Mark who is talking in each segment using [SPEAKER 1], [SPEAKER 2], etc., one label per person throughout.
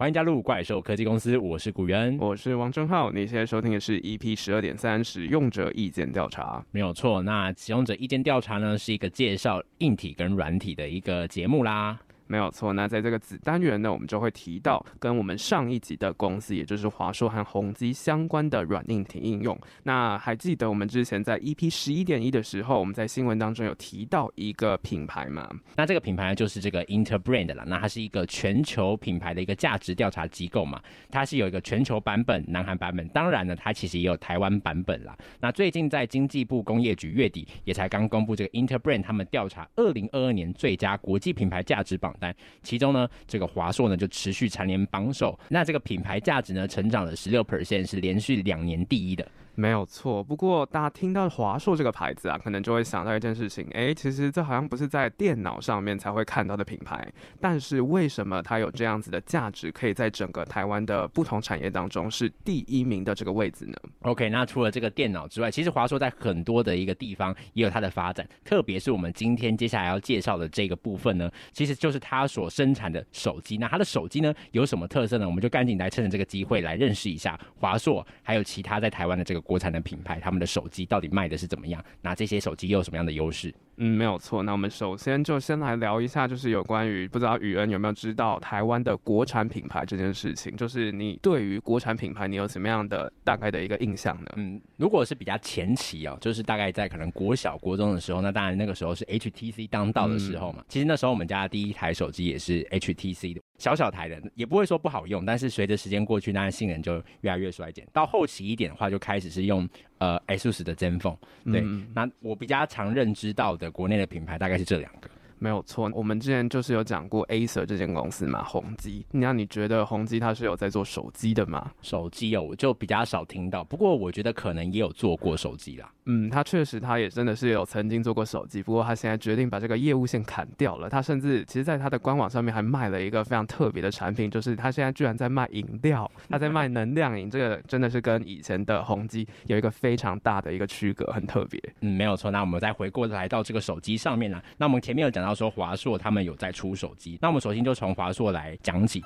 [SPEAKER 1] 欢迎加入怪兽科技公司，我是古元，
[SPEAKER 2] 我是王正浩。你现在收听的是 EP 十二点三使用者意见调查，
[SPEAKER 1] 没有错。那使用者意见调查呢，是一个介绍硬体跟软体的一个节目啦。
[SPEAKER 2] 没有错，那在这个子单元呢，我们就会提到跟我们上一集的公司，也就是华硕和宏基相关的软硬体应用。那还记得我们之前在 EP 十一点一的时候，我们在新闻当中有提到一个品牌吗？
[SPEAKER 1] 那这个品牌就是这个 Interbrand 啦。那它是一个全球品牌的一个价值调查机构嘛，它是有一个全球版本、南韩版本，当然呢，它其实也有台湾版本啦。那最近在经济部工业局月底也才刚公布这个 Interbrand 他们调查二零二二年最佳国际品牌价值榜单。其中呢，这个华硕呢就持续蝉联榜首，那这个品牌价值呢成长了十六 percent，是连续两年第一的。
[SPEAKER 2] 没有错，不过大家听到华硕这个牌子啊，可能就会想到一件事情，哎，其实这好像不是在电脑上面才会看到的品牌，但是为什么它有这样子的价值，可以在整个台湾的不同产业当中是第一名的这个位置呢
[SPEAKER 1] ？OK，那除了这个电脑之外，其实华硕在很多的一个地方也有它的发展，特别是我们今天接下来要介绍的这个部分呢，其实就是它所生产的手机。那它的手机呢有什么特色呢？我们就赶紧来趁着这个机会来认识一下华硕，还有其他在台湾的这个。国产的品牌，他们的手机到底卖的是怎么样？拿这些手机又有什么样的优势？
[SPEAKER 2] 嗯，没有错。那我们首先就先来聊一下，就是有关于不知道宇恩有没有知道台湾的国产品牌这件事情。就是你对于国产品牌，你有什么样的大概的一个印象呢？
[SPEAKER 1] 嗯，如果是比较前期哦，就是大概在可能国小、国中的时候，那当然那个时候是 HTC 当道的时候嘛。嗯、其实那时候我们家的第一台手机也是 HTC 的。小小台的也不会说不好用，但是随着时间过去，当然性能就越来越衰减。到后期一点的话，就开始是用呃 ASUS 的 ZenFone。对，嗯、那我比较常认知到的国内的品牌大概是这两个。
[SPEAKER 2] 没有错，我们之前就是有讲过 Acer 这间公司嘛，宏基。那你觉得宏基它是有在做手机的吗？
[SPEAKER 1] 手机哦，我就比较少听到。不过我觉得可能也有做过手机啦。
[SPEAKER 2] 嗯，他确实，他也真的是有曾经做过手机。不过他现在决定把这个业务线砍掉了。他甚至其实在他的官网上面还卖了一个非常特别的产品，就是他现在居然在卖饮料，他在卖能量饮。这个真的是跟以前的宏基有一个非常大的一个区隔，很特别。
[SPEAKER 1] 嗯，没有错。那我们再回过来到这个手机上面呢？那我们前面有讲到。说华硕他们有在出手机，那我们首先就从华硕来讲起。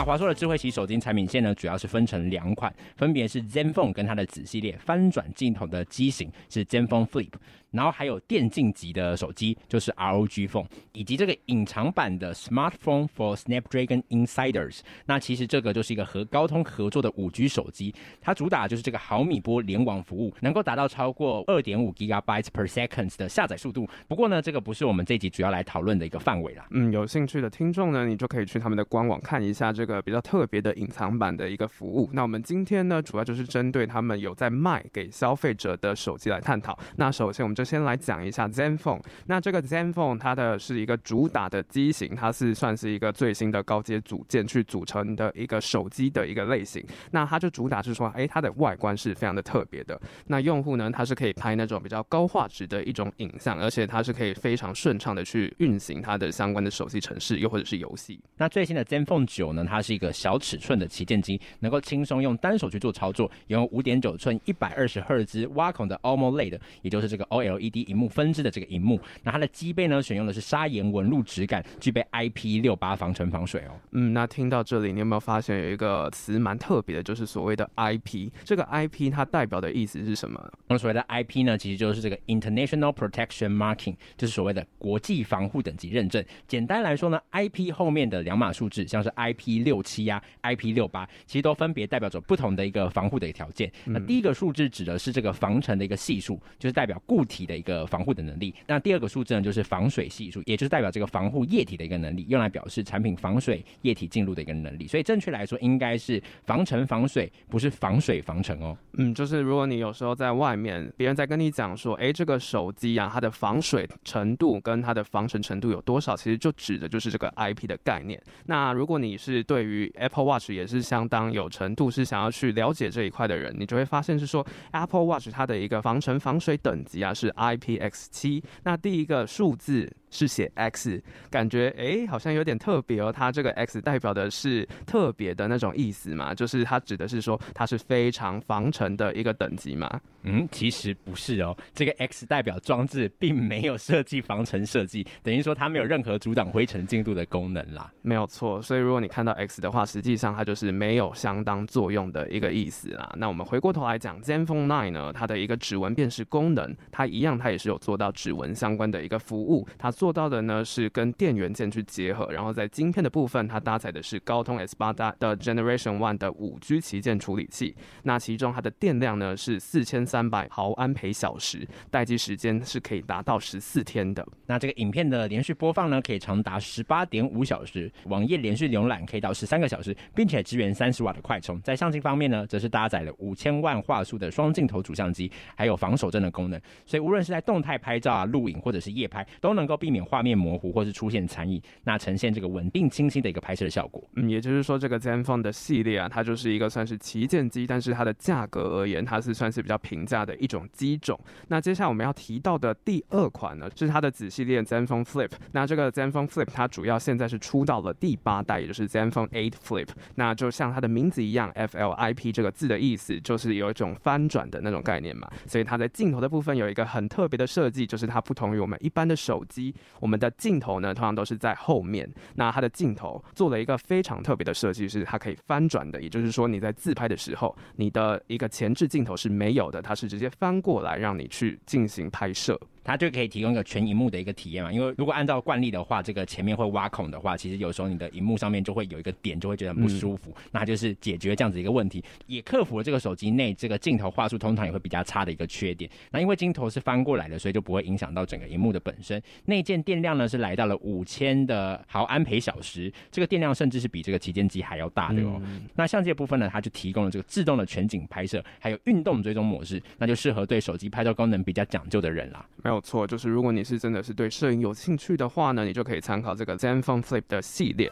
[SPEAKER 1] 那华硕的智慧型手机产品线呢，主要是分成两款，分别是 ZenFone 跟它的子系列翻转镜头的机型是 ZenFone Flip。然后还有电竞级的手机，就是 ROG Phone，以及这个隐藏版的 Smartphone for Snapdragon Insiders。那其实这个就是一个和高通合作的五 G 手机，它主打就是这个毫米波联网服务，能够达到超过二点五 Gigabytes per second 的下载速度。不过呢，这个不是我们这集主要来讨论的一个范围啦。
[SPEAKER 2] 嗯，有兴趣的听众呢，你就可以去他们的官网看一下这个个比较特别的隐藏版的一个服务。那我们今天呢，主要就是针对他们有在卖给消费者的手机来探讨。那首先我们就先来讲一下 ZenFone。那这个 ZenFone 它的是一个主打的机型，它是算是一个最新的高阶组件去组成的一个手机的一个类型。那它就主打是说，哎，它的外观是非常的特别的。那用户呢，它是可以拍那种比较高画质的一种影像，而且它是可以非常顺畅的去运行它的相关的手机程式，又或者是游戏。
[SPEAKER 1] 那最新的 ZenFone 9呢，它是一个小尺寸的旗舰机，能够轻松用单手去做操作，拥有五点九寸一百二十赫兹挖孔的 AMOLED，也就是这个 OLED。荧幕分支的这个荧幕，那它的机背呢，选用的是砂岩纹路质感，具备 IP 六八防尘防水哦。
[SPEAKER 2] 嗯，那听到这里，你有没有发现有一个词蛮特别的，就是所谓的 IP？这个 IP 它代表的意思是什么？
[SPEAKER 1] 那所谓的 IP 呢，其实就是这个 International Protection Marking，就是所谓的国际防护等级认证。简单来说呢，IP 后面的两码数字，像是 IP 六七呀、IP 六八，其实都分别代表着不同的一个防护的一个条件。嗯、那第一个数字指的是这个防尘的一个系数，就是代表固体的一个。防护的能力。那第二个数字呢，就是防水系数，也就是代表这个防护液体的一个能力，用来表示产品防水液体进入的一个能力。所以正确来说，应该是防尘防水，不是防水防尘哦。
[SPEAKER 2] 嗯，就是如果你有时候在外面，别人在跟你讲说，哎，这个手机啊，它的防水程度跟它的防尘程度有多少，其实就指的就是这个 IP 的概念。那如果你是对于 Apple Watch 也是相当有程度，是想要去了解这一块的人，你就会发现是说 Apple Watch 它的一个防尘防水等级啊是 IP。X 七，那第一个数字是写 X，感觉诶好像有点特别哦。它这个 X 代表的是特别的那种意思嘛，就是它指的是说它是非常防尘的一个等级嘛。
[SPEAKER 1] 嗯，其实不是哦，这个 X 代表装置并没有设计防尘设计，等于说它没有任何阻挡灰尘进度的功能啦。
[SPEAKER 2] 没有错，所以如果你看到 X 的话，实际上它就是没有相当作用的一个意思啦。那我们回过头来讲，ZenFone 9呢，它的一个指纹辨识功能，它一样，它也是有做到指纹相关的一个服务。它做到的呢是跟电源键去结合，然后在晶片的部分，它搭载的是高通 S8 的 Generation One 的五 G 旗舰处理器。那其中它的电量呢是四千三百毫安培小时，待机时间是可以达到十四天的。
[SPEAKER 1] 那这个影片的连续播放呢，可以长达十八点五小时，网页连续浏览可以到十三个小时，并且支援三十瓦的快充。在相机方面呢，则是搭载了五千万画素的双镜头主相机，还有防手震的功能。所以无论是在动态拍照啊、录影或者是夜拍，都能够避免画面模糊或是出现残影，那呈现这个稳定清晰的一个拍摄效果。
[SPEAKER 2] 嗯，也就是说，这个 ZenFone 的系列啊，它就是一个算是旗舰机，但是它的价格而言，它是算是比较平价的。一种机种。那接下来我们要提到的第二款呢，是它的子系列 ZenFone Flip。那这个 ZenFone Flip 它主要现在是出到了第八代，也就是 ZenFone 用 eight Flip。那就像它的名字一样，FLIP 这个字的意思就是有一种翻转的那种概念嘛。所以它在镜头的部分有一个很特别的设计，就是它不同于我们一般的手机，我们的镜头呢通常都是在后面。那它的镜头做了一个非常特别的设计，是它可以翻转的，也就是说你在自拍的时候，你的一个前置镜头是没有的，它是直接。翻过来让你去进行拍摄。
[SPEAKER 1] 它就可以提供一个全荧幕的一个体验嘛，因为如果按照惯例的话，这个前面会挖孔的话，其实有时候你的荧幕上面就会有一个点，就会觉得很不舒服。嗯、那就是解决这样子一个问题，也克服了这个手机内这个镜头画素通常也会比较差的一个缺点。那因为镜头是翻过来的，所以就不会影响到整个荧幕的本身。内建电量呢是来到了五千的毫安培小时，这个电量甚至是比这个旗舰机还要大的哦。嗯、那相机的部分呢，它就提供了这个自动的全景拍摄，还有运动追踪模式，那就适合对手机拍照功能比较讲究的人啦。
[SPEAKER 2] 没有错，就是如果。你是真的是对摄影有兴趣的话呢，你就可以参考这个 ZenFone Flip 的系列。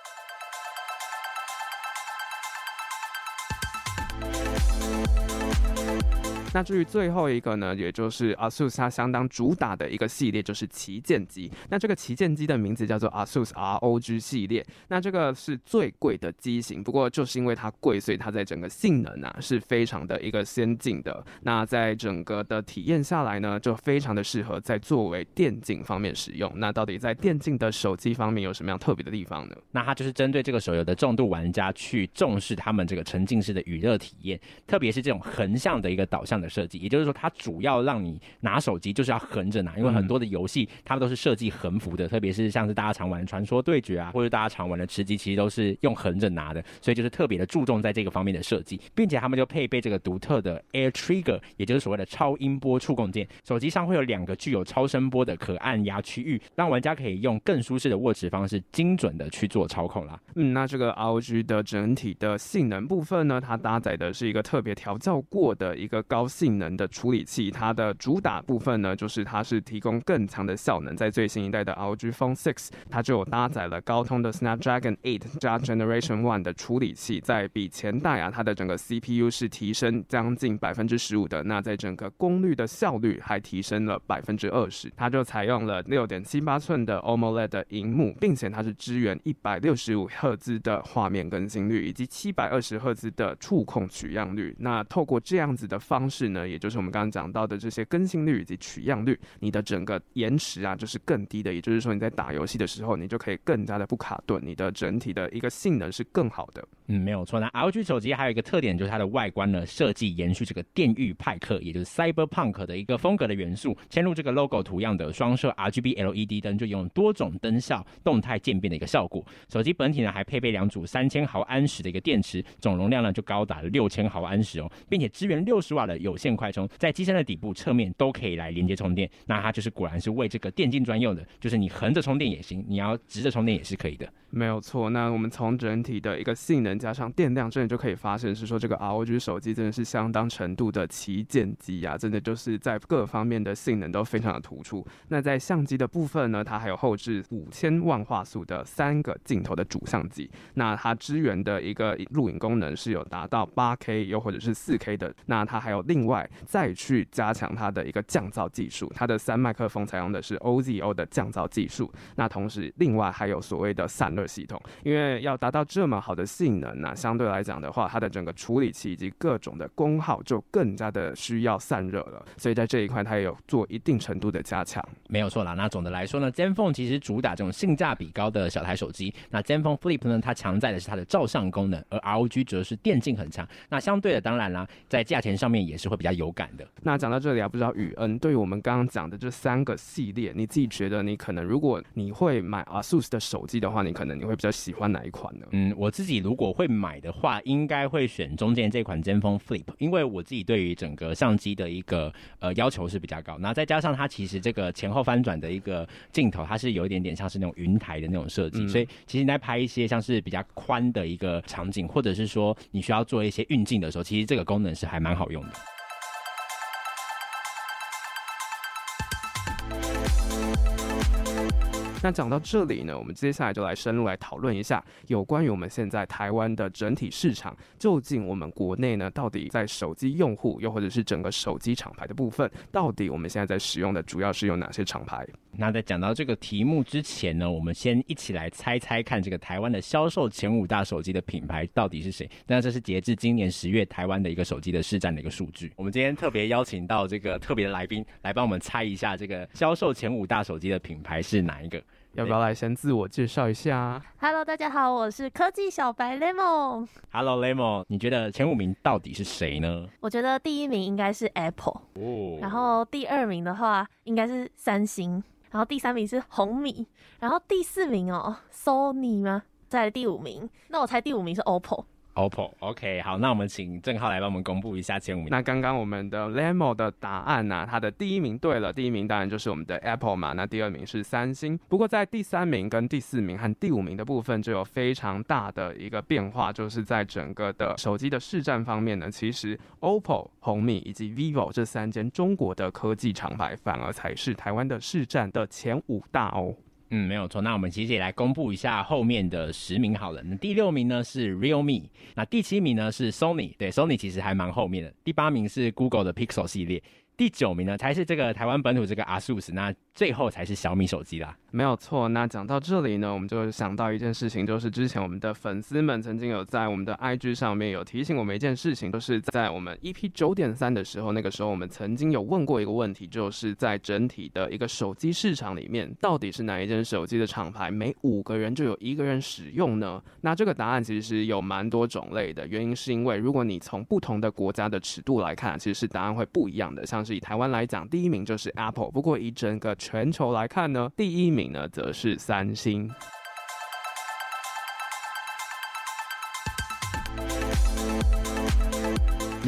[SPEAKER 2] 那至于最后一个呢，也就是 ASUS 它相当主打的一个系列，就是旗舰机。那这个旗舰机的名字叫做 ASUS ROG 系列。那这个是最贵的机型，不过就是因为它贵，所以它在整个性能啊是非常的一个先进的。那在整个的体验下来呢，就非常的适合在作为电竞方面使用。那到底在电竞的手机方面有什么样特别的地方呢？
[SPEAKER 1] 那它就是针对这个手游的重度玩家去重视他们这个沉浸式的娱乐体验，特别是这种横向的一个导向的设计，也就是说，它主要让你拿手机就是要横着拿，因为很多的游戏它们都是设计横幅的，特别是像是大家常玩的《传说对决》啊，或者大家常玩的吃鸡，其实都是用横着拿的，所以就是特别的注重在这个方面的设计，并且他们就配备这个独特的 Air Trigger，也就是所谓的超音波触控键，手机上会有两个具有超声波的可按压区域，让玩家可以用更舒适的握持方式，精准的去做操控啦。
[SPEAKER 2] 嗯，那这个 ROG 的整体的性能部分呢，它搭载的是一个特别调教过的一个高性能的处理器，它的主打部分呢，就是它是提供更强的效能。在最新一代的 ROG Phone 6，它就搭载了高通的 Snapdragon 8加 Generation One 的处理器，在比前代啊，它的整个 CPU 是提升将近百分之十五的。那在整个功率的效率还提升了百分之二十。它就采用了六点七八寸的 AMOLED 的荧幕，并且它是支援一百六十五赫兹的画面更新率，以及七百二十赫兹的触控取样率。那透过这样子的方式呢，也就是我们刚刚讲到的这些更新率以及取样率，你的整个延迟啊就是更低的。也就是说你在打游戏的时候，你就可以更加的不卡顿，你的整体的一个性能是更好的。
[SPEAKER 1] 嗯，没有错。那 LG 手机还有一个特点就是它的外观呢，设计延续这个电域派克，也就是 Cyberpunk 的一个风格的元素，嵌入这个 logo 图样的双色 RGB LED 灯，就用多种灯效动态渐变的一个效果。手机本体呢还配备两组三千毫安时的一个电池，总容量呢就高达了六千毫安时哦，并且支援六十瓦的有线快充，在机身的底部、侧面都可以来连接充电。那它就是果然是为这个电竞专用的，就是你横着充电也行，你要直着充电也是可以的。
[SPEAKER 2] 没有错。那我们从整体的一个性能加上电量，真的就可以发现是说这个 ROG 手机真的是相当程度的旗舰机啊，真的就是在各方面的性能都非常的突出。那在相机的部分呢，它还有后置五千万画素的三个镜头的主相机，那它支援的一个录影功能是有达到八 K 又或者是四 K 的。那它还有另外再去加强它的一个降噪技术，它的三麦克风采用的是 OZO 的降噪技术。那同时另外还有所谓的散热系统，因为要达到这么好的性能呢，相对来讲的话，它的整个处理器以及各种的功耗就更加的需要散热了。所以在这一块，它也有做一定程度的加强。
[SPEAKER 1] 没有错啦。那总的来说呢，ZenFone 其实主打这种性价比高的小台手机。那 ZenFone Flip 呢，它强在的是它的照相功能，而 ROG 则是电竞很强。那相对的，当然啦，在价钱上面也是会比较有感的。
[SPEAKER 2] 那讲到这里啊，不知道宇恩对于我们刚刚讲的这三个系列，你自己觉得你可能如果你会买 ASUS 的手机的话，你可能你会比较喜欢哪一款呢？
[SPEAKER 1] 嗯，我自己如果会买的话，应该会选中间这款 ZenFone Flip，因为我自己对于整个相机的一个呃要求是比较高。那再加上它其实这个前后翻转的一个镜头，它是有一点点像是那种云台的那种设计，嗯、所以其实你在拍一些像是比较宽的一个场景，或者是说你需要做一些运镜的时候，其实这个功能是还蛮好用的。
[SPEAKER 2] 那讲到这里呢，我们接下来就来深入来讨论一下有关于我们现在台湾的整体市场，究竟我们国内呢，到底在手机用户，又或者是整个手机厂牌的部分，到底我们现在在使用的主要是有哪些厂牌？
[SPEAKER 1] 那在讲到这个题目之前呢，我们先一起来猜猜看，这个台湾的销售前五大手机的品牌到底是谁？那这是截至今年十月台湾的一个手机的市占的一个数据。我们今天特别邀请到这个特别的来宾来帮我们猜一下，这个销售前五大手机的品牌是哪一个？
[SPEAKER 2] 要不要来先自我介绍一下
[SPEAKER 3] ？Hello，大家好，我是科技小白 Lemon。
[SPEAKER 1] Hello，Lemon，你觉得前五名到底是谁呢？
[SPEAKER 3] 我觉得第一名应该是 Apple，哦，然后第二名的话应该是三星，然后第三名是红米，然后第四名哦，Sony 吗？再来第五名，那我猜第五名是 OPPO。
[SPEAKER 1] OPPO，OK，好，那我们请郑浩来帮我们公布一下前五名。
[SPEAKER 2] 那刚刚我们的 Lemo 的答案呢、啊？他的第一名对了，第一名当然就是我们的 Apple 嘛。那第二名是三星。不过在第三名跟第四名和第五名的部分就有非常大的一个变化，就是在整个的手机的市占方面呢，其实 OPPO、红米以及 vivo 这三间中国的科技厂牌，反而才是台湾的市占的前五大哦。
[SPEAKER 1] 嗯，没有错。那我们其实也来公布一下后面的十名好了。那第六名呢是 Realme，那第七名呢是 Sony，对，Sony 其实还蛮后面的。第八名是 Google 的 Pixel 系列。第九名呢，才是这个台湾本土这个 ASUS，那最后才是小米手机啦。
[SPEAKER 2] 没有错。那讲到这里呢，我们就想到一件事情，就是之前我们的粉丝们曾经有在我们的 IG 上面有提醒我们一件事情，就是在我们 EP 九点三的时候，那个时候我们曾经有问过一个问题，就是在整体的一个手机市场里面，到底是哪一件手机的厂牌每五个人就有一个人使用呢？那这个答案其实有蛮多种类的，原因是因为如果你从不同的国家的尺度来看，其实是答案会不一样的，像。以台湾来讲，第一名就是 Apple。不过以整个全球来看呢，第一名呢则是三星。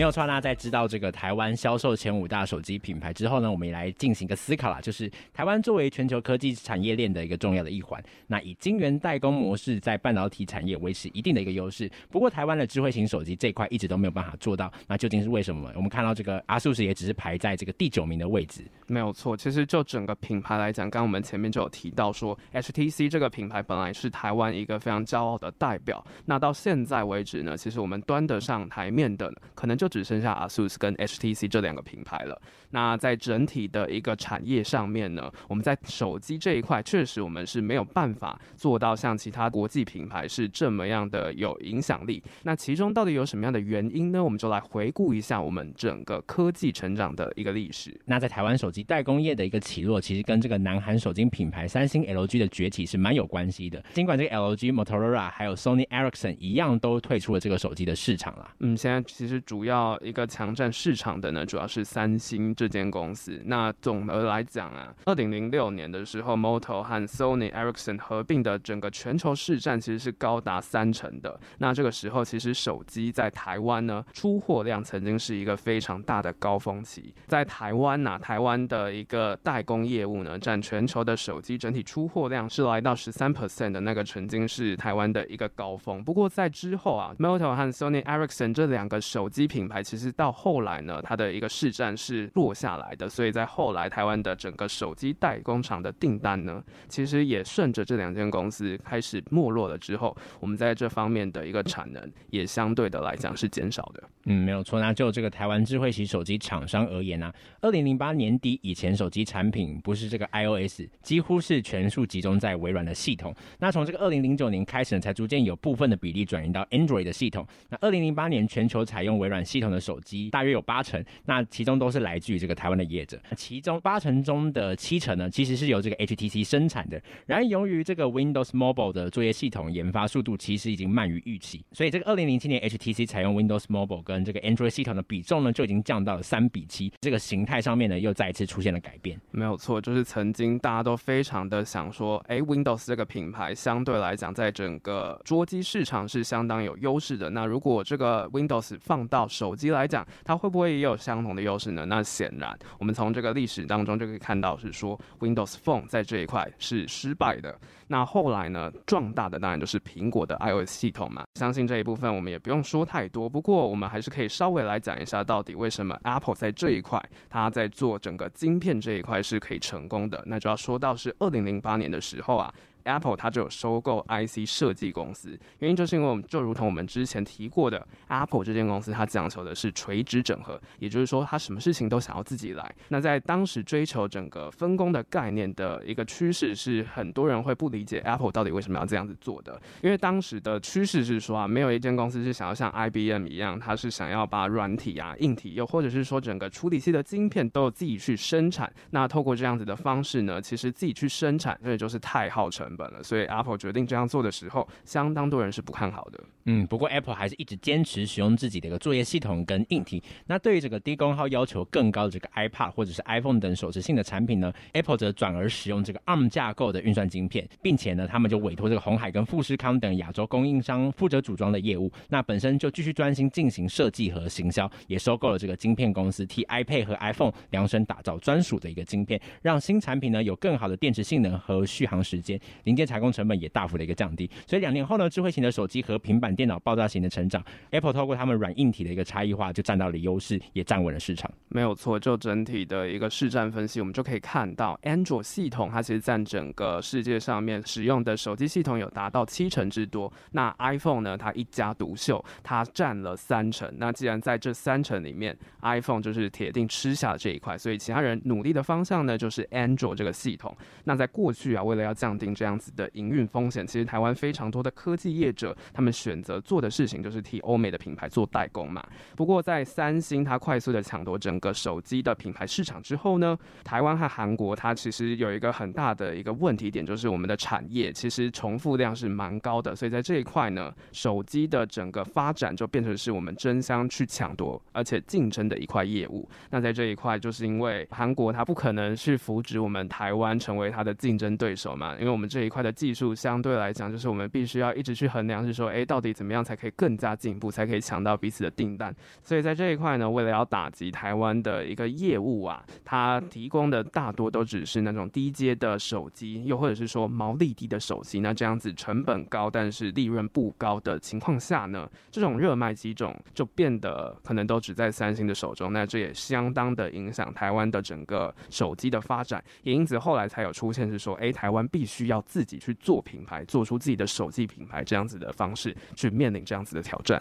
[SPEAKER 1] 没有错，那在知道这个台湾销售前五大手机品牌之后呢，我们也来进行一个思考啦。就是台湾作为全球科技产业链的一个重要的一环，那以晶圆代工模式在半导体产业维持一定的一个优势。不过台湾的智慧型手机这块一直都没有办法做到，那究竟是为什么？我们看到这个 ASUS 也只是排在这个第九名的位置。
[SPEAKER 2] 没有错，其实就整个品牌来讲，刚刚我们前面就有提到说，HTC 这个品牌本来是台湾一个非常骄傲的代表。那到现在为止呢，其实我们端得上台面的可能就只剩下 ASUS 跟 HTC 这两个品牌了。那在整体的一个产业上面呢，我们在手机这一块确实我们是没有办法做到像其他国际品牌是这么样的有影响力。那其中到底有什么样的原因呢？我们就来回顾一下我们整个科技成长的一个历史。
[SPEAKER 1] 那在台湾手机代工业的一个起落，其实跟这个南韩手机品牌三星、LG 的崛起是蛮有关系的。尽管这个 LG、Motorola 还有 Sony Ericsson 一样都退出了这个手机的市场了。
[SPEAKER 2] 嗯，现在其实主要。要一个强占市场的呢，主要是三星这间公司。那总的来讲啊，二零零六年的时候，Moto 和 Sony Ericsson 合并的整个全球市占其实是高达三成的。那这个时候，其实手机在台湾呢，出货量曾经是一个非常大的高峰期。在台湾呐、台湾的一个代工业务呢，占全球的手机整体出货量是来到十三 percent 的那个，曾经是台湾的一个高峰。不过在之后啊，Moto 和 Sony Ericsson 这两个手机品品牌，其实到后来呢，它的一个市占是落下来的。所以在后来，台湾的整个手机代工厂的订单呢，其实也顺着这两间公司开始没落了之后，我们在这方面的一个产能也相对的来讲是减少的。
[SPEAKER 1] 嗯，没有错。那就这个台湾智慧型手机厂商而言呢、啊，二零零八年底以前，手机产品不是这个 iOS，几乎是全数集中在微软的系统。那从这个二零零九年开始呢，才逐渐有部分的比例转移到 Android 的系统。那二零零八年全球采用微软系统的手机大约有八成，那其中都是来自于这个台湾的业者。其中八成中的七成呢，其实是由这个 HTC 生产的。然而由于这个 Windows Mobile 的作业系统研发速度其实已经慢于预期，所以这个二零零七年 HTC 采用 Windows Mobile 跟这个 Android 系统的比重呢，就已经降到了三比七。这个形态上面呢，又再一次出现了改变。
[SPEAKER 2] 没有错，就是曾经大家都非常的想说，哎，Windows 这个品牌相对来讲，在整个桌机市场是相当有优势的。那如果这个 Windows 放到手机来讲，它会不会也有相同的优势呢？那显然，我们从这个历史当中就可以看到，是说 Windows Phone 在这一块是失败的。那后来呢，壮大的当然就是苹果的 iOS 系统嘛。相信这一部分我们也不用说太多。不过我们还是可以稍微来讲一下，到底为什么 Apple 在这一块，它在做整个晶片这一块是可以成功的。那就要说到是二零零八年的时候啊。Apple 它就有收购 IC 设计公司，原因就是因为我们就如同我们之前提过的，Apple 这间公司它讲求的是垂直整合，也就是说它什么事情都想要自己来。那在当时追求整个分工的概念的一个趋势，是很多人会不理解 Apple 到底为什么要这样子做的，因为当时的趋势是说啊，没有一间公司是想要像 IBM 一样，它是想要把软体啊、硬体，又或者是说整个处理器的晶片都有自己去生产。那透过这样子的方式呢，其实自己去生产，所以就是太耗成本了，所以 Apple 决定这样做的时候，相当多人是不看好的。
[SPEAKER 1] 嗯，不过 Apple 还是一直坚持使用自己的一个作业系统跟硬体。那对于这个低功耗要求更高的这个 iPad 或者是 iPhone 等手持性的产品呢，Apple 则转而使用这个 ARM 架构的运算晶片，并且呢，他们就委托这个红海跟富士康等亚洲供应商负责组装的业务。那本身就继续专心进行设计和行销，也收购了这个晶片公司，替 iPad 和 iPhone 量身打造专属的一个晶片，让新产品呢有更好的电池性能和续航时间，零件采工成本也大幅的一个降低，所以两年后呢，智慧型的手机和平板电脑爆炸型的成长，Apple 透过他们软硬体的一个差异化，就占到了优势，也站稳了市场。
[SPEAKER 2] 没有错，就整体的一个市占分析，我们就可以看到，Android 系统它其实占整个世界上面使用的手机系统有达到七成之多。那 iPhone 呢，它一家独秀，它占了三成。那既然在这三成里面，iPhone 就是铁定吃下这一块，所以其他人努力的方向呢，就是 Android 这个系统。那在过去啊，为了要降低这样样子的营运风险，其实台湾非常多的科技业者，他们选择做的事情就是替欧美的品牌做代工嘛。不过在三星它快速的抢夺整个手机的品牌市场之后呢，台湾和韩国它其实有一个很大的一个问题点，就是我们的产业其实重复量是蛮高的，所以在这一块呢，手机的整个发展就变成是我们争相去抢夺而且竞争的一块业务。那在这一块，就是因为韩国它不可能去扶植我们台湾成为它的竞争对手嘛，因为我们这这一块的技术相对来讲，就是我们必须要一直去衡量，是说，哎，到底怎么样才可以更加进步，才可以抢到彼此的订单。所以在这一块呢，为了要打击台湾的一个业务啊，它提供的大多都只是那种低阶的手机，又或者是说毛利低的手机。那这样子成本高，但是利润不高的情况下呢，这种热卖机种就变得可能都只在三星的手中。那这也相当的影响台湾的整个手机的发展，也因此后来才有出现是说，哎，台湾必须要自己去做品牌，做出自己的手机品牌这样子的方式去面临这样子的挑战。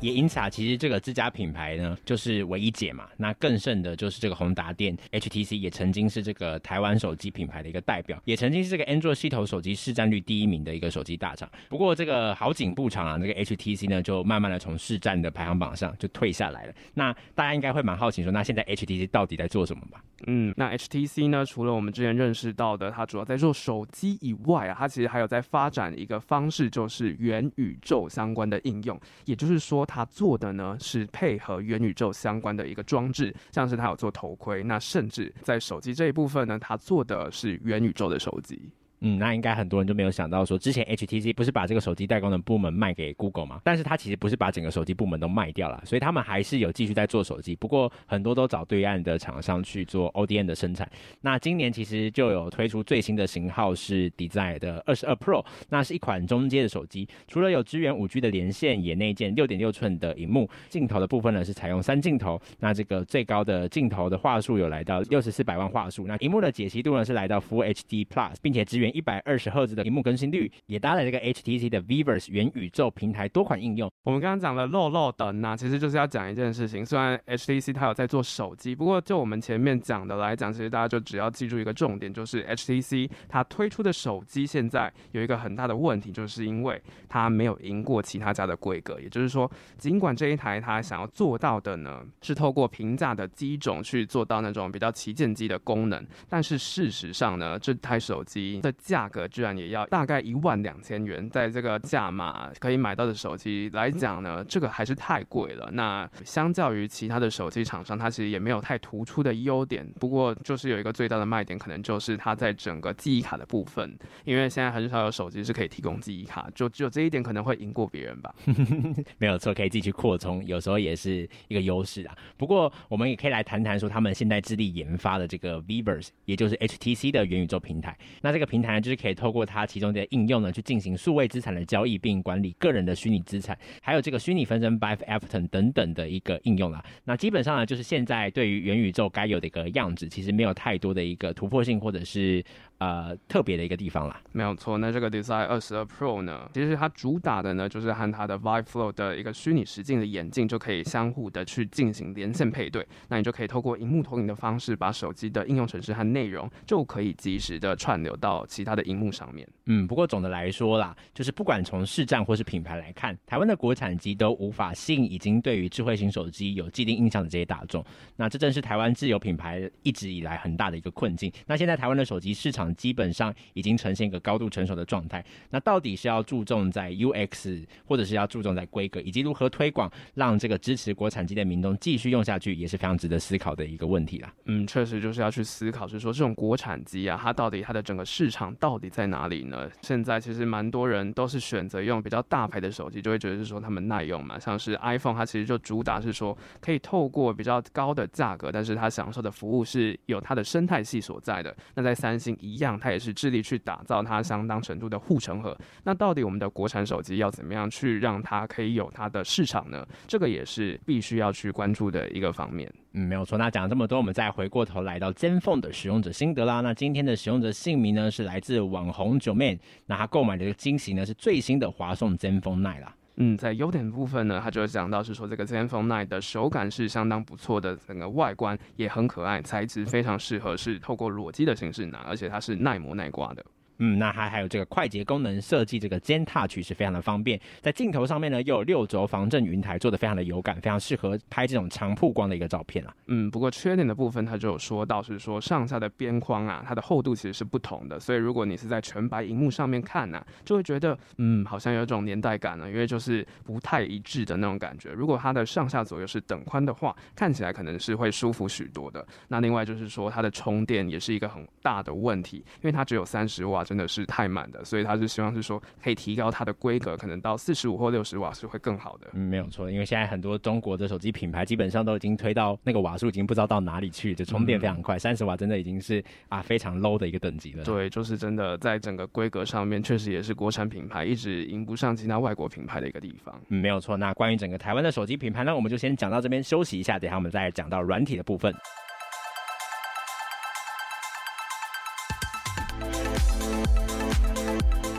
[SPEAKER 1] 也因此啊，其实这个自家品牌呢，就是唯一解嘛。那更甚的就是这个宏达电 HTC 也曾经是这个台湾手机品牌的一个代表，也曾经是这个 Android 系统手机市占率第一名的一个手机大厂。不过这个好景不长啊，这个 HTC 呢就慢慢的从市占的排行榜上就退下来了。那大家应该会蛮好奇说，那现在 HTC 到底在做什么吧？
[SPEAKER 2] 嗯，那 HTC 呢，除了我们之前认识到的，它主要在做手机以外啊，它其实还有在发展一个方式，就是元宇宙相关的应用。也就是说，他做的呢是配合元宇宙相关的一个装置，像是他有做头盔，那甚至在手机这一部分呢，他做的是元宇宙的手机。
[SPEAKER 1] 嗯，那应该很多人就没有想到说，之前 HTC 不是把这个手机代工的部门卖给 Google 吗？但是它其实不是把整个手机部门都卖掉了，所以他们还是有继续在做手机，不过很多都找对岸的厂商去做 ODM 的生产。那今年其实就有推出最新的型号是 Design 的二十二 Pro，那是一款中阶的手机，除了有支援五 G 的连线，也内建六点六寸的荧幕，镜头的部分呢是采用三镜头，那这个最高的镜头的话术有来到六十四百万画素，那荧幕的解析度呢是来到 Full HD Plus，并且支援一百二十赫兹的屏幕更新率，也搭载这个 HTC 的 Viverse 元宇宙平台多款应用。
[SPEAKER 2] 我们刚刚讲了漏漏等啊，其实就是要讲一件事情。虽然 HTC 它有在做手机，不过就我们前面讲的来讲，其实大家就只要记住一个重点，就是 HTC 它推出的手机现在有一个很大的问题，就是因为它没有赢过其他家的规格。也就是说，尽管这一台它想要做到的呢，是透过平价的机种去做到那种比较旗舰机的功能，但是事实上呢，这台手机的价格。居然也要大概一万两千元，在这个价码可以买到的手机来讲呢，这个还是太贵了。那相较于其他的手机厂商，它其实也没有太突出的优点。不过就是有一个最大的卖点，可能就是它在整个记忆卡的部分，因为现在很少有手机是可以提供记忆卡，就只有这一点可能会赢过别人吧。
[SPEAKER 1] 没有错，可以继续扩充，有时候也是一个优势啊。不过我们也可以来谈谈说，他们现在致力研发的这个 Vivers，也就是 HTC 的元宇宙平台。那这个平台就是可以。透过它其中的应用呢，去进行数位资产的交易，并管理个人的虚拟资产，还有这个虚拟分身 Biffton 等等的一个应用啦。那基本上呢，就是现在对于元宇宙该有的一个样子，其实没有太多的一个突破性，或者是。呃，特别的一个地方啦，
[SPEAKER 2] 没有错。那这个 Design 二十二 Pro 呢，其实它主打的呢，就是和它的 Vive Flow 的一个虚拟实境的眼镜就可以相互的去进行连线配对。那你就可以透过荧幕投影的方式，把手机的应用程式和内容就可以及时的串流到其他的荧幕上面。
[SPEAKER 1] 嗯，不过总的来说啦，就是不管从市占或是品牌来看，台湾的国产机都无法吸引已经对于智慧型手机有既定印象的这些大众。那这正是台湾自有品牌一直以来很大的一个困境。那现在台湾的手机市场基本上已经呈现一个高度成熟的状态。那到底是要注重在 UX，或者是要注重在规格，以及如何推广，让这个支持国产机的民众继续用下去，也是非常值得思考的一个问题啦。
[SPEAKER 2] 嗯，确实就是要去思考，是说这种国产机啊，它到底它的整个市场到底在哪里呢？现在其实蛮多人都是选择用比较大牌的手机，就会觉得是说他们耐用嘛。像是 iPhone，它其实就主打是说可以透过比较高的价格，但是它享受的服务是有它的生态系所在的。那在三星一样，它也是致力去打造它相当程度的护城河。那到底我们的国产手机要怎么样去让它可以有它的市场呢？这个也是必须要去关注的一个方面。
[SPEAKER 1] 嗯，没有错。那讲了这么多，我们再回过头来到 ZenFone 的使用者心得啦。那今天的使用者姓名呢是来自网红九妹，那他购买的这个机型呢是最新的华硕 ZenFone 9啦。
[SPEAKER 2] 嗯，在优点部分呢，他就讲到是说这个 ZenFone 9的手感是相当不错的，整个外观也很可爱，材质非常适合是透过裸机的形式拿，而且它是耐磨耐刮的。
[SPEAKER 1] 嗯，那还还有这个快捷功能设计，这个 ZenTouch 是非常的方便。在镜头上面呢，又有六轴防震云台，做的非常的有感，非常适合拍这种长曝光的一个照片啊。
[SPEAKER 2] 嗯，不过缺点的部分，它就有说到是说上下的边框啊，它的厚度其实是不同的，所以如果你是在全白荧幕上面看呢、就会觉得嗯，好像有一种年代感呢，因为就是不太一致的那种感觉。如果它的上下左右是等宽的话，看起来可能是会舒服许多的。那另外就是说它的充电也是一个很大的问题，因为它只有三十瓦。真的是太满的，所以他是希望是说可以提高它的规格，可能到四十五或六十瓦是会更好的。
[SPEAKER 1] 嗯，没有错，因为现在很多中国的手机品牌基本上都已经推到那个瓦数已经不知道到哪里去，就充电非常快，三十瓦真的已经是啊非常 low 的一个等级了。
[SPEAKER 2] 对，就是真的在整个规格上面，确实也是国产品牌一直赢不上其他外国品牌的一个地方。
[SPEAKER 1] 嗯，没有错。那关于整个台湾的手机品牌呢，我们就先讲到这边休息一下，等下我们再讲到软体的部分。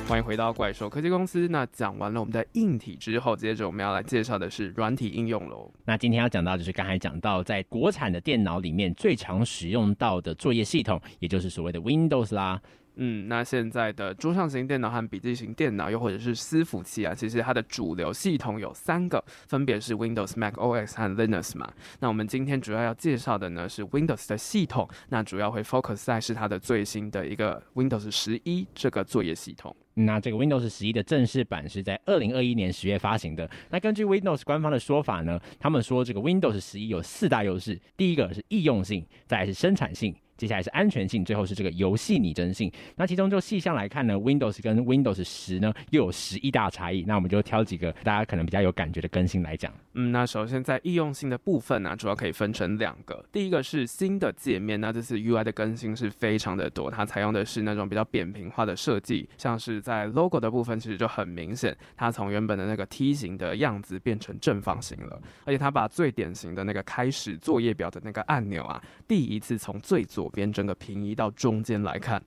[SPEAKER 2] 欢迎回到怪兽科技公司。那讲完了我们的硬体之后，接着我们要来介绍的是软体应用喽。
[SPEAKER 1] 那今天要讲到就是刚才讲到，在国产的电脑里面最常使用到的作业系统，也就是所谓的 Windows 啦。
[SPEAKER 2] 嗯，那现在的桌上型电脑和笔记型电脑，又或者是伺服器啊，其实它的主流系统有三个，分别是 Windows、Mac OS 和 Linux 嘛。那我们今天主要要介绍的呢是 Windows 的系统，那主要会 focus 在是它的最新的一个 Windows 十一这个作业系统。
[SPEAKER 1] 那这个 Windows 十一的正式版是在二零二一年十月发行的。那根据 Windows 官方的说法呢，他们说这个 Windows 十一有四大优势，第一个是易用性，再是生产性。接下来是安全性，最后是这个游戏拟真性。那其中就细项来看呢，Windows 跟 Windows 十呢又有十一大差异。那我们就挑几个大家可能比较有感觉的更新来讲。
[SPEAKER 2] 嗯，那首先在易用性的部分呢、主要可以分成两个。第一个是新的界面，那这次 UI 的更新是非常的多，它采用的是那种比较扁平化的设计，像是在 Logo 的部分其实就很明显，它从原本的那个梯形的样子变成正方形了。而且它把最典型的那个开始作业表的那个按钮啊，第一次从最左边整个平移到中间来看，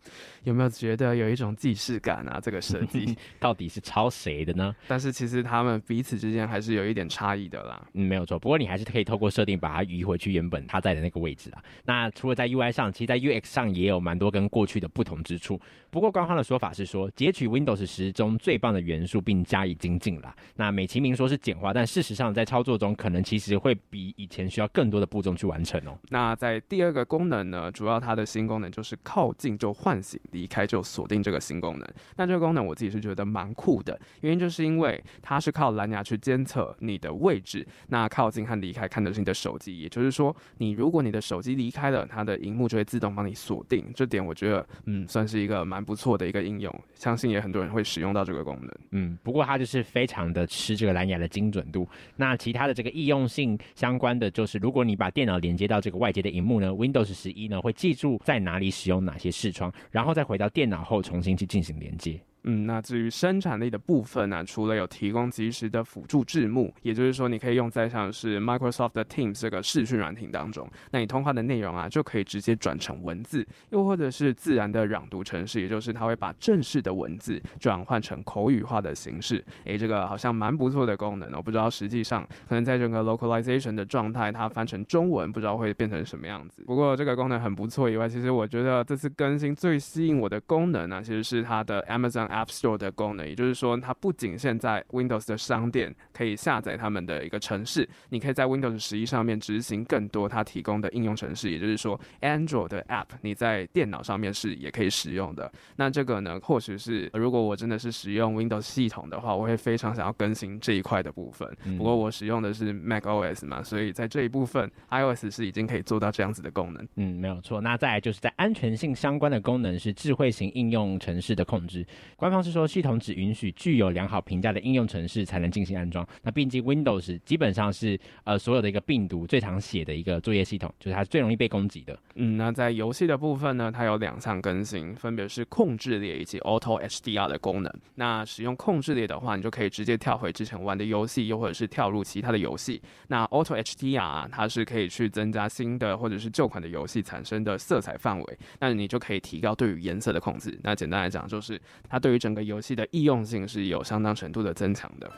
[SPEAKER 2] 有没有觉得有一种既视感啊？这个设计
[SPEAKER 1] 到底是抄谁的呢？
[SPEAKER 2] 但是其实他们彼此之间还是有一点差异的啦。
[SPEAKER 1] 嗯，没有错。不过你还是可以透过设定把它移回去原本它在的那个位置啊。那除了在 UI 上，其实在 UX 上也有蛮多跟过去的不同之处。不过官方的说法是说，截取 Windows 十中最棒的元素并加以精进啦。那美其名说是简化，但事实上在操作中可能其实会比以前需要更多的步骤去完成哦。
[SPEAKER 2] 那在第二个功能呢，主要它的新功能就是靠近就唤醒，离开就锁定这个新功能。那这个功能我自己是觉得蛮酷的，原因就是因为它是靠蓝牙去监测你的位置，那靠近和离开看的是你的手机，也就是说，你如果你的手机离开了，它的荧幕就会自动帮你锁定。这点我觉得，嗯，算是一个蛮不错的一个应用，相信也很多人会使用到这个功能。
[SPEAKER 1] 嗯，不过它就是非常的吃这个蓝牙的精准度。那其他的这个易用性相关的，就是如果你把电脑连接到这个外接的荧幕呢，Windows 十一呢会记住在哪里使用哪些视窗，然后再回到电脑后重新去进行连接。
[SPEAKER 2] 嗯，那至于生产力的部分呢、除了有提供即时的辅助字幕，也就是说你可以用在像是 Microsoft 的 Teams 这个视讯软体当中，那你通话的内容啊就可以直接转成文字，又或者是自然的朗读程式，也就是它会把正式的文字转换成口语化的形式。诶，这个好像蛮不错的功能，我不知道实际上可能在整个 localization 的状态，它翻成中文不知道会变成什么样子。不过这个功能很不错以外，其实我觉得这次更新最吸引我的功能呢、其实是它的 Amazon App Store 的功能，也就是说，它不仅限在 Windows 的商店可以下载他们的一个程式，你可以在 Windows 十一上面执行更多它提供的应用程式，也就是说，Android 的 App 你在电脑上面是也可以使用的。那这个呢，或许是如果我真的是使用 Windows 系统的话，我会非常想要更新这一块的部分。不过我使用的是 Mac OS 嘛，所以在这一部分 iOS 是已经可以做到这样子的功能。
[SPEAKER 1] 嗯，没有错。那再来就是在安全性相关的功能是智慧型应用程式的控制，官方是说。系统只允许具有良好评价的应用程式才能进行安装。那毕竟 Windows 基本上是呃所有的一个病毒最常写的一个作业系统，就是它最容易被攻击的。
[SPEAKER 2] 嗯，那在游戏的部分呢，它有两项更新，分别是控制列以及 Auto HDR 的功能。那使用控制列的话，你就可以直接跳回之前玩的游戏，又或者是跳入其他的游戏。那 Auto HDR，它是可以去增加新的或者是旧款的游戏产生的色彩范围，那你就可以提高对于颜色的控制。那简单来讲，就是它对于整个游戏的易用性是有相当程度的增强的。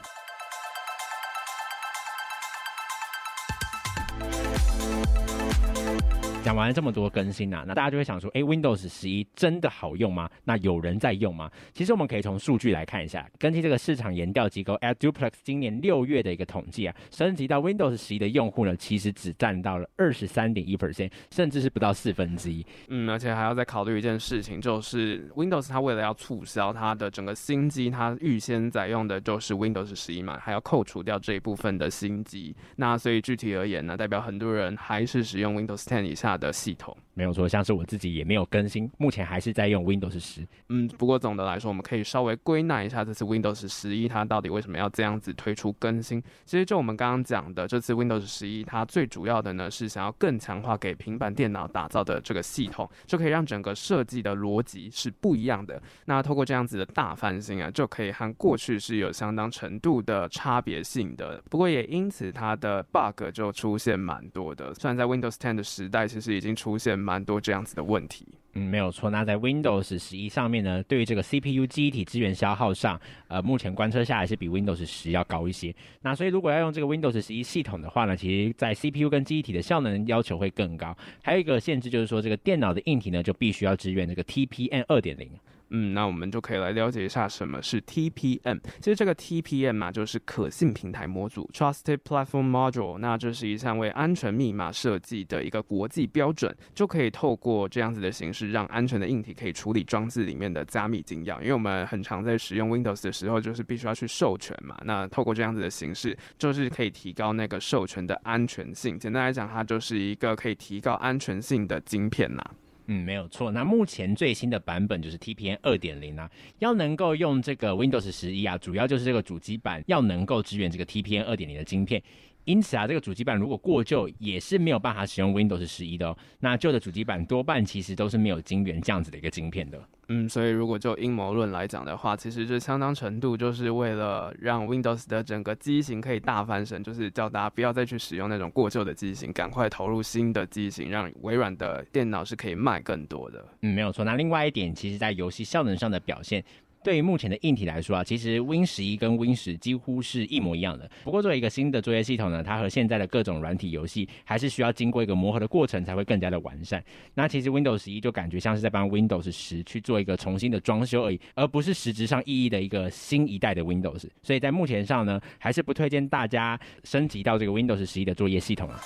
[SPEAKER 1] 讲完了这么多更新啊，那大家就会想说，诶，Windows 十一真的好用吗？那有人在用吗？其实我们可以从数据来看一下，根据这个市场研调机构 AdDuplex 今年六月的一个统计啊，升级到 Windows 十一的用户呢，其实只占到了二十三点一 percent，甚至是不到四分之一。
[SPEAKER 2] 嗯，而且还要再考虑一件事情，就是 Windows 它为了要促销它的整个新机，它预先在用的就是 Windows 十一嘛，还要扣除掉这一部分的新机。那所以具体而言呢，代表很多人还是使用 Windows 10以下的系统。
[SPEAKER 1] 没有错，像是我自己也没有更新，目前还是在用 Windows 十。
[SPEAKER 2] 嗯，不过总的来说，我们可以稍微归纳一下这次 Windows 十一它到底为什么要这样子推出更新。其实就我们刚刚讲的，这次 Windows 十一它最主要的呢是想要更强化给平板电脑打造的这个系统，就可以让整个设计的逻辑是不一样的。那透过这样子的大翻新啊，就可以和过去是有相当程度的差别性的。不过也因此它的 bug 就出现蛮多的。虽然在 Windows 10的时代，其实已经出现蛮多这样子的问题。
[SPEAKER 1] 嗯，没有错。那在 Windows 十一上面呢，对于这个 CPU 记忆体资源消耗上，呃，目前观测下来是比 Windows 十要高一些。那所以如果要用这个 Windows 十一系统的话呢，其实在 CPU 跟记忆体的效能要求会更高。还有一个限制就是说，这个电脑的硬体呢就必须要支援这个 TPM 二点零。
[SPEAKER 2] 嗯，那我们就可以来了解一下什么是 TPM。其实这个 TPM 嘛，就是可信平台模组 （Trusted Platform Module）。那这是一项为安全密码设计的一个国际标准，就可以透过这样子的形式，让安全的硬体可以处理装置里面的加密金钥。因为我们很常在使用 Windows 的时候，就是必须要去授权嘛。那透过这样子的形式，就是可以提高那个授权的安全性。简单来讲，它就是一个可以提高安全性的晶片呐。
[SPEAKER 1] 嗯，没有错。那目前最新的版本就是 TPN 二点零啊，要能够用这个 Windows 十一啊，主要就是这个主机板要能够支援这个 TPN 二点零的晶片。因此啊，这个主机板如果过旧，也是没有办法使用 Windows 十一的哦。那旧的主机板多半其实都是没有晶圆这样子的一个晶片的。
[SPEAKER 2] 嗯，所以如果就阴谋论来讲的话，其实这相当程度就是为了让 Windows 的整个机型可以大翻身，就是叫大家不要再去使用那种过旧的机型，赶快投入新的机型，让微软的电脑是可以卖更多的。
[SPEAKER 1] 嗯，没有错。那另外一点，其实在游戏效能上的表现。对于目前的硬体来说啊，其实 Win 十一跟 Win 十几乎是一模一样的。不过作为一个新的作业系统呢，它和现在的各种软体游戏还是需要经过一个磨合的过程，才会更加的完善。那其实 Windows 十一就感觉像是在帮 Windows 十去做一个重新的装修而已，而不是实质上意义的一个新一代的 Windows。所以在目前上呢，还是不推荐大家升级到这个 Windows 十一的作业系统啊。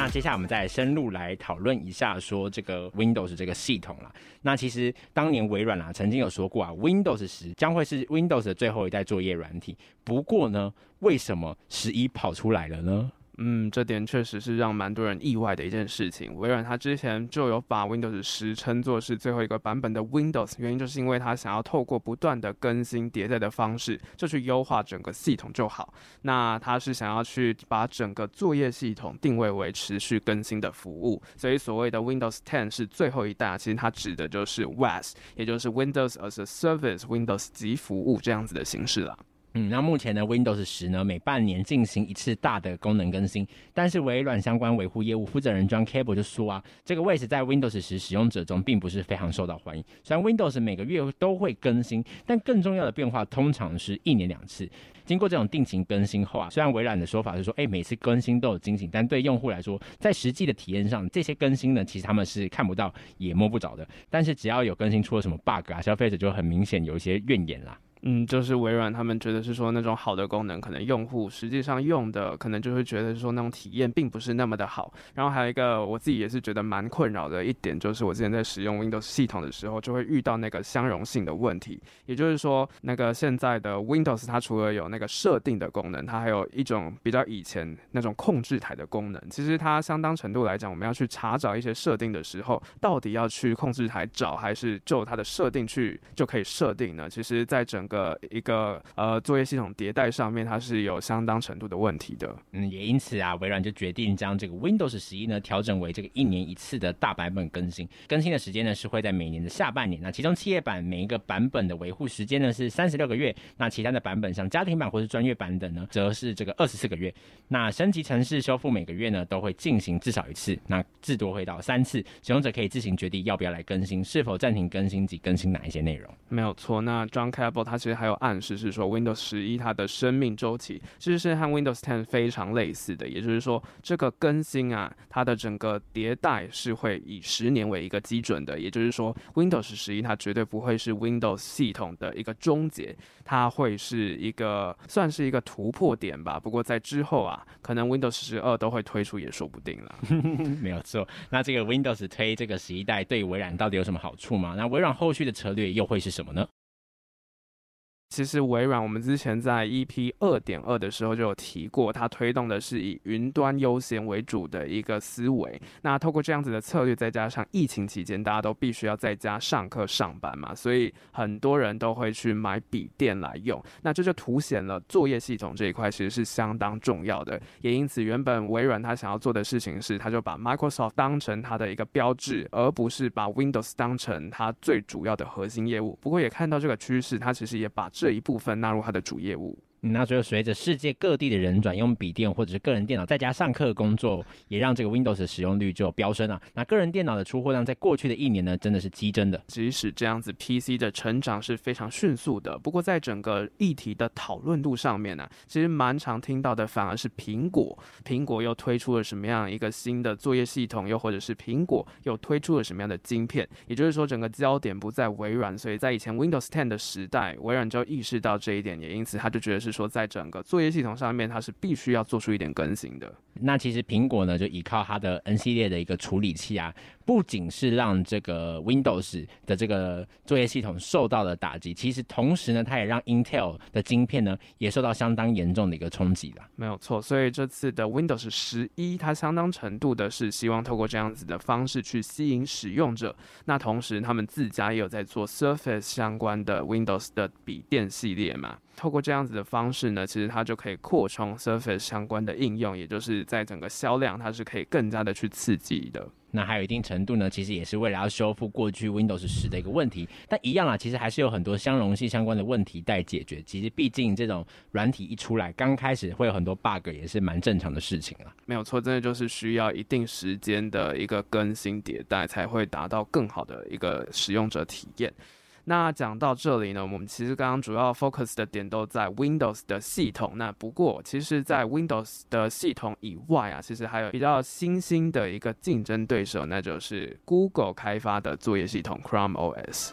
[SPEAKER 1] 那接下来我们再深入来讨论一下，说这个 Windows 这个系统啦。那其实当年微软啊曾经有说过啊，Windows 十将会是 Windows 的最后一代作业软体。不过呢，为什么十一跑出来了呢？
[SPEAKER 2] 嗯，这点确实是让蛮多人意外的一件事情。微软它之前就有把 Windows 十称作是最后一个版本的 Windows，原因就是因为它想要透过不断的更新迭代的方式，就去优化整个系统就好。那它是想要去把整个作业系统定位为持续更新的服务，所以所谓的 Windows 10是最后一代，其实它指的就是 WAS，也就是 Windows as a Service，Windows 即服务这样子的形式啦。
[SPEAKER 1] 嗯，那目前的 Windows 十呢，每半年进行一次大的功能更新，但是微软相关维护业务负责人 John Cable 就说啊，这个位置在 Windows 十使用者中并不是非常受到欢迎。虽然 Windows 每个月都会更新，但更重要的变化通常是一年两次。经过这种定期更新后啊，虽然微软的说法是说，哎，每次更新都有惊喜，但对用户来说，在实际的体验上，这些更新呢，其实他们是看不到也摸不着的。但是只要有更新出了什么 bug 啊，消费者就很明显有一些怨言啦。
[SPEAKER 2] 嗯，就是微软他们觉得是说那种好的功能，可能用户实际上用的可能就会觉得说那种体验并不是那么的好。然后还有一个我自己也是觉得蛮困扰的一点，就是我之前在使用 Windows 系统的时候，就会遇到那个相容性的问题。也就是说，那个现在的 Windows 它除了有那个设定的功能，它还有一种比较以前那种控制台的功能。其实它相当程度来讲，我们要去查找一些设定的时候，到底要去控制台找，还是就它的设定去就可以设定呢？其实，在整个一个呃作业系统迭代上面，它是有相当程度的问题的。
[SPEAKER 1] 嗯，也因此啊，微软就决定将这个 Windows 十一呢调整为这个一年一次的大版本更新。更新的时间呢是会在每年的下半年。那其中企业版每一个版本的维护时间呢是三十六个月，那其他的版本像家庭版或是专业版等呢，则是这个二十四个月。那升级程式修复每个月呢都会进行至少一次，那至多会到三次。使用者可以自行决定要不要来更新，是否暂停更新及更新哪一些内容。
[SPEAKER 2] 没有错。那 John Cable 他其实还有。暗示是说，Windows 十一它的生命周期其实是和 Windows 10非常类似的，也就是说，这个更新啊，它的整个迭代是会以十年为一个基准的，也就是说，Windows 十一它绝对不会是 Windows 系统的一个终结，它会是一个算是一个突破点吧。不过在之后啊，可能 Windows 十二都会推出也说不定了。
[SPEAKER 1] 没有错，那这个 Windows 推这个十一代对微软到底有什么好处吗？那微软后续的策略又会是什么呢？
[SPEAKER 2] 其实微软，我们之前在 EP 二点二的时候就有提过，它推动的是以云端优先为主的一个思维。那透过这样子的策略，再加上疫情期间大家都必须要在家上课上班嘛，所以很多人都会去买笔电来用。那这就凸显了作业系统这一块其实是相当重要的。也因此，原本微软它想要做的事情是，它就把 Microsoft 当成它的一个标志，而不是把 Windows 当成它最主要的核心业务。不过也看到这个趋势，它其实也把这一部分纳入它的主业
[SPEAKER 1] 务。那所以随着世界各地的人转用笔电或者是个人电脑在家上课工作，也让这个 Windows 的使用率就飙升了。那个人电脑的出货量在过去的一年呢，真的是激增的。
[SPEAKER 2] 即使这样子，PC 的成长是非常迅速的。不过在整个议题的讨论度上面呢、其实蛮常听到的反而是苹果。苹果又推出了什么样一个新的作业系统，又或者是苹果又推出了什么样的晶片？也就是说，整个焦点不在微软，所以在以前 Windows 10的时代，微软就意识到这一点，也因此他就觉得是。说在整个作业系统上面，它是必须要做出一点更新的。
[SPEAKER 1] 那其实苹果呢，就依靠它的 N 系列的一个处理器啊，不仅是让这个 Windows 的这个作业系统受到了打击，其实同时呢，它也让 Intel 的晶片呢也受到相当严重的一个冲击了。
[SPEAKER 2] 没有错，所以这次的 Windows 十一，它相当程度的是希望透过这样子的方式去吸引使用者。那同时，他们自家也有在做 Surface 相关的 Windows 的笔电系列嘛。透过这样子的方式呢，其实它就可以扩充 Surface 相关的应用，也就是在整个销量，它是可以更加的去刺激的。
[SPEAKER 1] 那还有一定程度呢，其实也是为了要修复过去 Windows 十的一个问题。但一样啊，其实还是有很多相容性相关的问题待解决。其实毕竟这种软体一出来，刚开始会有很多 bug，也是蛮正常的事情了。
[SPEAKER 2] 没有错，真的就是需要一定时间的一个更新迭代，才会达到更好的一个使用者体验。那讲到这里呢，我们其实刚刚主要 focus 的点都在 Windows 的系统。那不过，其实，在 Windows 的系统以外啊，其实还有比较新兴的一个竞争对手，那就是 Google 开发的作业系统 Chrome OS。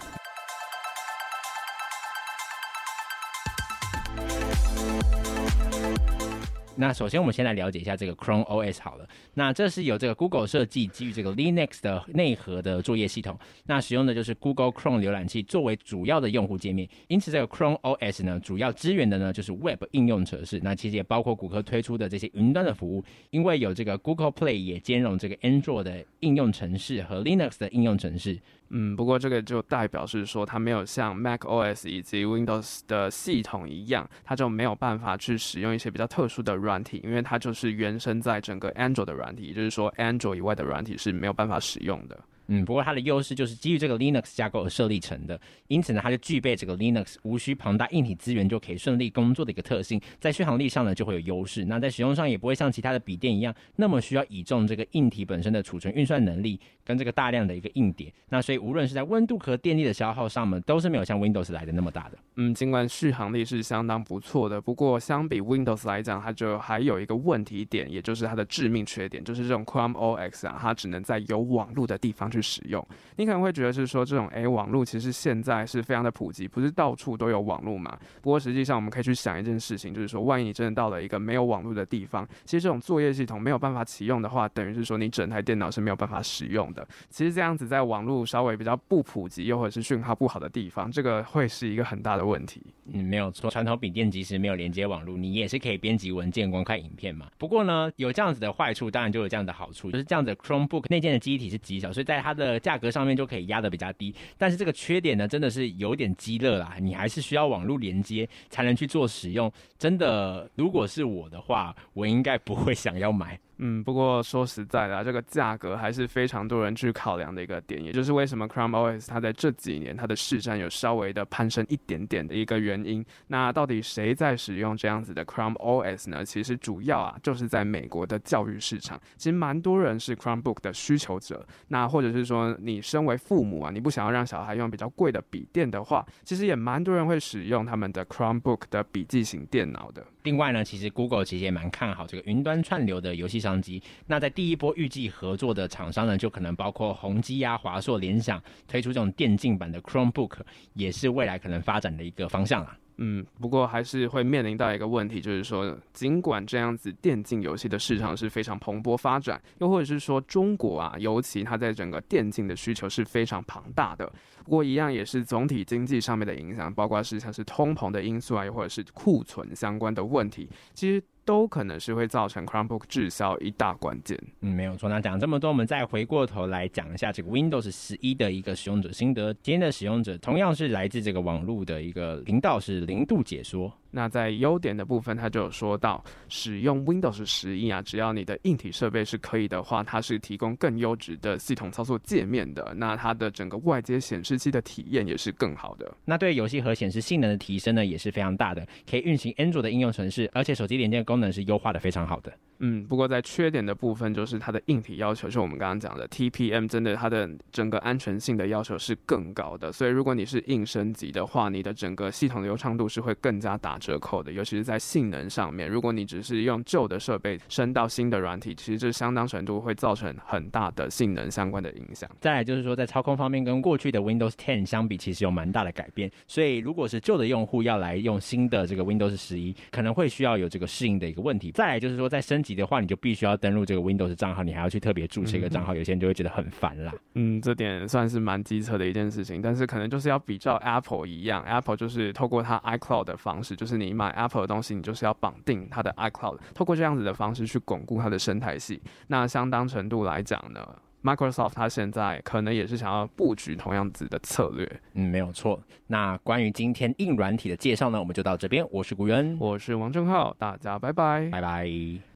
[SPEAKER 1] 那首先，我们先来了解一下这个 Chrome OS 好了。那这是由这个 Google 设计，基于这个 Linux 的内核的作业系统。那使用的就是 Google Chrome 浏览器作为主要的用户界面。因此，这个 Chrome OS 呢，主要支援的呢就是 Web 应用程式。那其实也包括谷歌推出的这些云端的服务。因为有这个 Google Play 也兼容这个 Android 的应用程式和 Linux 的应用程式。
[SPEAKER 2] 嗯，不过这个就代表是说，它没有像 Mac OS 以及 Windows 的系统一样，它就没有办法去使用一些比较特殊的软体，因为它就是原生在整个 Android 的软体，也就是说 Android 以外的软体是没有办法使用的。
[SPEAKER 1] 嗯，不过它的优势就是基于这个 Linux 架构而设立成的，因此呢，它就具备这个 Linux 无需庞大硬体资源就可以顺利工作的一个特性，在续航力上呢就会有优势。那在使用上也不会像其他的笔电一样那么需要倚重这个硬体本身的储存运算能力跟这个大量的一个硬碟。那所以无论是在温度和电力的消耗上呢，都是没有像 Windows 来的那么大的。
[SPEAKER 2] 嗯，尽管续航力是相当不错的，不过相比 Windows 来讲，它就还有一个问题点，也就是它的致命缺点，就是这种 Chrome OS 啊，它只能在有网络的地方去使用。你可能会觉得是说，这种诶、网络其实现在是非常的普及，不是到处都有网络嘛？不过实际上我们可以去想一件事情，就是说，万一你真的到了一个没有网络的地方，其实这种作业系统没有办法启用的话，等于是说你整台电脑是没有办法使用的。其实这样子在网络稍微比较不普及，又或者是讯号不好的地方，这个会是一个很大的问题。
[SPEAKER 1] 嗯，没有错，传统笔电即使没有连接网络，你也是可以编辑文件、观看影片嘛。不过呢，有这样子的坏处，当然就有这样的好处，就是这样子 Chromebook 内建的机体是极小，所以在它的价格上面就可以压得比较。低，但是这个缺点呢，真的是有点鸡肋啦。你还是需要网络连接才能去做使用。真的，如果是我的话，我应该不会想要买。
[SPEAKER 2] 嗯，不过说实在的啊，这个价格还是非常多人去考量的一个点，也就是为什么 Chrome OS 它在这几年它的市占有稍微的攀升一点点的一个原因。那到底谁在使用这样子的 Chrome OS 呢？其实主要啊就是在美国的教育市场，其实蛮多人是 Chromebook 的需求者。那或者是说你身为父母啊，你不想要让小孩用比较贵的笔电的话，其实也蛮多人会使用他们的 Chromebook 的笔记型电脑的。
[SPEAKER 1] 另外呢，其实 Google 其实也蛮看好这个云端串流的游戏商机。那在第一波预计合作的厂商呢，就可能包括宏基啊、华硕、联想推出这种电竞版的 Chromebook，也是未来可能发展的一个方向啦。
[SPEAKER 2] 嗯，不过还是会面临到一个问题，就是说，尽管这样子电竞游戏的市场是非常蓬勃发展，又或者是说中国啊，尤其它在整个电竞的需求是非常庞大的，不过一样也是总体经济上面的影响，包括是像是通膨的因素啊，又或者是库存相关的问题，其实。都可能是会造成 Chromebook 滞销一大关键。
[SPEAKER 1] 嗯，没有错。那讲这么多，我们再回过头来讲一下这个 Windows 十一的一个使用者心得。今天的使用者同样是来自这个网络的一个频道，是零度解说。
[SPEAKER 2] 那在优点的部分，它就有说到，使用 Windows 十一啊，只要你的硬体设备是可以的话，它是提供更优质的系统操作界面的。那它的整个外接显示器的体验也是更好的。
[SPEAKER 1] 那对游戏和显示性能的提升呢，也是非常大的，可以运行 Android 的应用程式，而且手机连接功能是优化的非常好的。
[SPEAKER 2] 嗯，不过在缺点的部分，就是它的硬体要求，就我们刚刚讲的 TPM，真的它的整个安全性的要求是更高的。所以如果你是硬升级的话，你的整个系统流畅度是会更加打折扣的，尤其是在性能上面。如果你只是用旧的设备升到新的软体，其实这相当程度会造成很大的性能相关的影响。
[SPEAKER 1] 再来就是说，在操控方面跟过去的 Windows 10相比，其实有蛮大的改变。所以如果是旧的用户要来用新的这个 Windows 十一，可能会需要有这个适应的一个问题。再来就是说，在升级的话，你就必须要登录这个 Windows 账号，你还要去特别注册一个账号，有些人就会觉得很烦啦。
[SPEAKER 2] 嗯，这点算是蛮机车的一件事情，但是可能就是要比较 Apple 一样，Apple 就是透过它 iCloud 的方式，就是你买 Apple 的东西，你就是要绑定它的 iCloud，透过这样子的方式去巩固它的生态系。那相当程度来讲呢，Microsoft 它现在可能也是想要布局同样子的策略。
[SPEAKER 1] 嗯，没有错。那关于今天硬软体的介绍呢，我们就到这边。我是古元，
[SPEAKER 2] 我是王正浩，大家拜拜，
[SPEAKER 1] 拜拜。